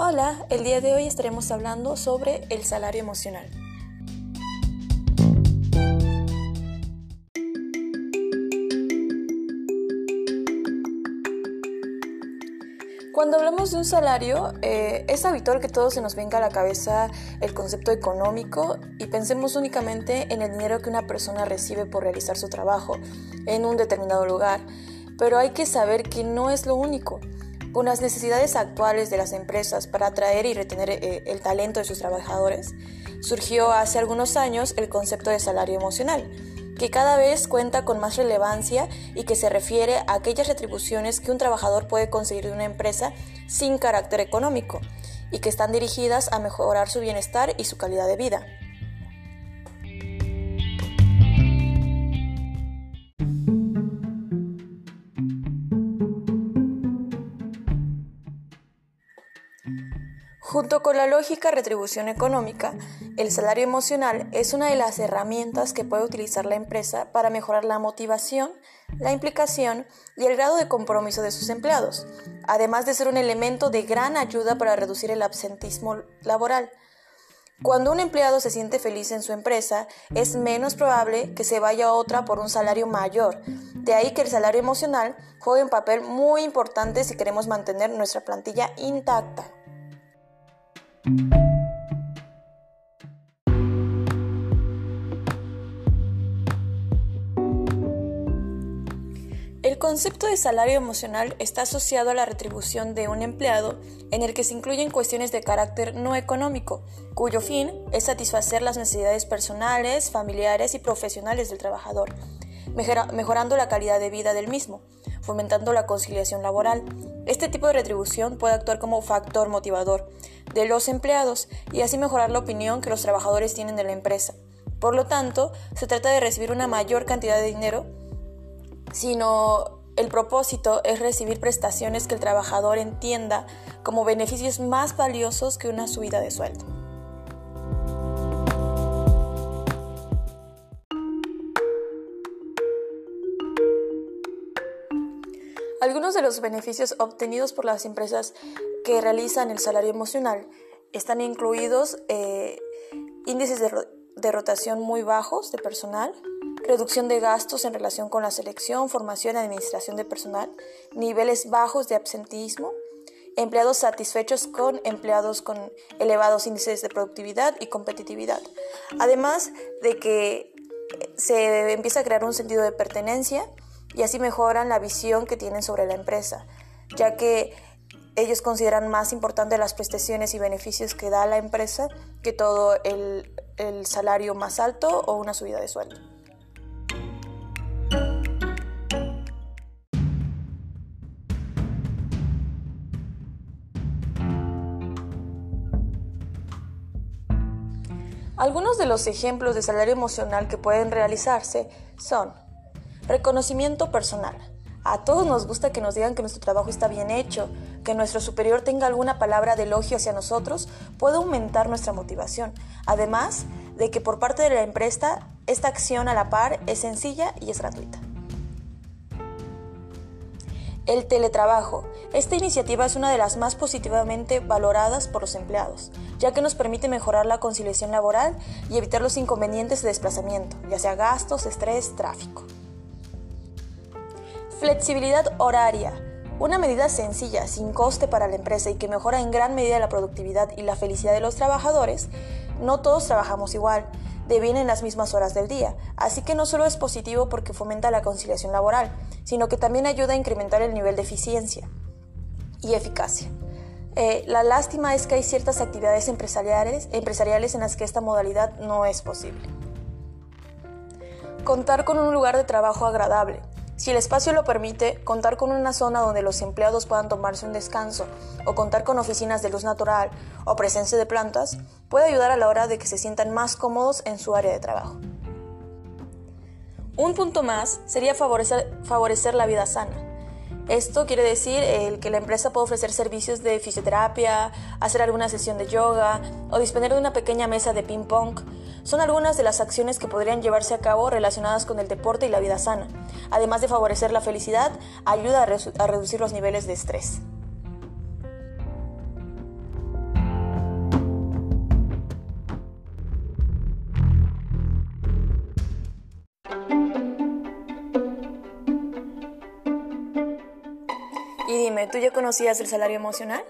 Hola, el día de hoy estaremos hablando sobre el salario emocional. Cuando hablamos de un salario, eh, es habitual que todo se nos venga a la cabeza el concepto económico y pensemos únicamente en el dinero que una persona recibe por realizar su trabajo en un determinado lugar. Pero hay que saber que no es lo único. Con las necesidades actuales de las empresas para atraer y retener eh, el talento de sus trabajadores, surgió hace algunos años el concepto de salario emocional, que cada vez cuenta con más relevancia y que se refiere a aquellas retribuciones que un trabajador puede conseguir de una empresa sin carácter económico y que están dirigidas a mejorar su bienestar y su calidad de vida. Junto con la lógica retribución económica, el salario emocional es una de las herramientas que puede utilizar la empresa para mejorar la motivación, la implicación y el grado de compromiso de sus empleados, además de ser un elemento de gran ayuda para reducir el absentismo laboral. Cuando un empleado se siente feliz en su empresa, es menos probable que se vaya a otra por un salario mayor. De ahí que el salario emocional juegue un papel muy importante si queremos mantener nuestra plantilla intacta. El concepto de salario emocional está asociado a la retribución de un empleado en el que se incluyen cuestiones de carácter no económico, cuyo fin es satisfacer las necesidades personales, familiares y profesionales del trabajador, mejorando la calidad de vida del mismo, fomentando la conciliación laboral. Este tipo de retribución puede actuar como factor motivador de los empleados y así mejorar la opinión que los trabajadores tienen de la empresa. Por lo tanto, se trata de recibir una mayor cantidad de dinero, sino el propósito es recibir prestaciones que el trabajador entienda como beneficios más valiosos que una subida de sueldo. Algunos de los beneficios obtenidos por las empresas que realizan el salario emocional están incluidos eh, índices de, de rotación muy bajos de personal, reducción de gastos en relación con la selección, formación y administración de personal, niveles bajos de absentismo, empleados satisfechos con empleados con elevados índices de productividad y competitividad. Además de que se empieza a crear un sentido de pertenencia, y así mejoran la visión que tienen sobre la empresa, ya que ellos consideran más importante las prestaciones y beneficios que da la empresa que todo el, el salario más alto o una subida de sueldo. Algunos de los ejemplos de salario emocional que pueden realizarse son Reconocimiento personal. A todos nos gusta que nos digan que nuestro trabajo está bien hecho, que nuestro superior tenga alguna palabra de elogio hacia nosotros puede aumentar nuestra motivación. Además de que por parte de la empresa, esta acción a la par es sencilla y es gratuita. El teletrabajo. Esta iniciativa es una de las más positivamente valoradas por los empleados, ya que nos permite mejorar la conciliación laboral y evitar los inconvenientes de desplazamiento, ya sea gastos, estrés, tráfico. Flexibilidad horaria. Una medida sencilla, sin coste para la empresa y que mejora en gran medida la productividad y la felicidad de los trabajadores. No todos trabajamos igual, devienen las mismas horas del día, así que no solo es positivo porque fomenta la conciliación laboral, sino que también ayuda a incrementar el nivel de eficiencia y eficacia. Eh, la lástima es que hay ciertas actividades empresariales, empresariales en las que esta modalidad no es posible. Contar con un lugar de trabajo agradable. Si el espacio lo permite, contar con una zona donde los empleados puedan tomarse un descanso o contar con oficinas de luz natural o presencia de plantas puede ayudar a la hora de que se sientan más cómodos en su área de trabajo. Un punto más sería favorecer, favorecer la vida sana. Esto quiere decir el que la empresa puede ofrecer servicios de fisioterapia, hacer alguna sesión de yoga o disponer de una pequeña mesa de ping pong son algunas de las acciones que podrían llevarse a cabo relacionadas con el deporte y la vida sana. Además de favorecer la felicidad, ayuda a, reducir los niveles de estrés. Dime, ¿tú ya conocías el salario emocional?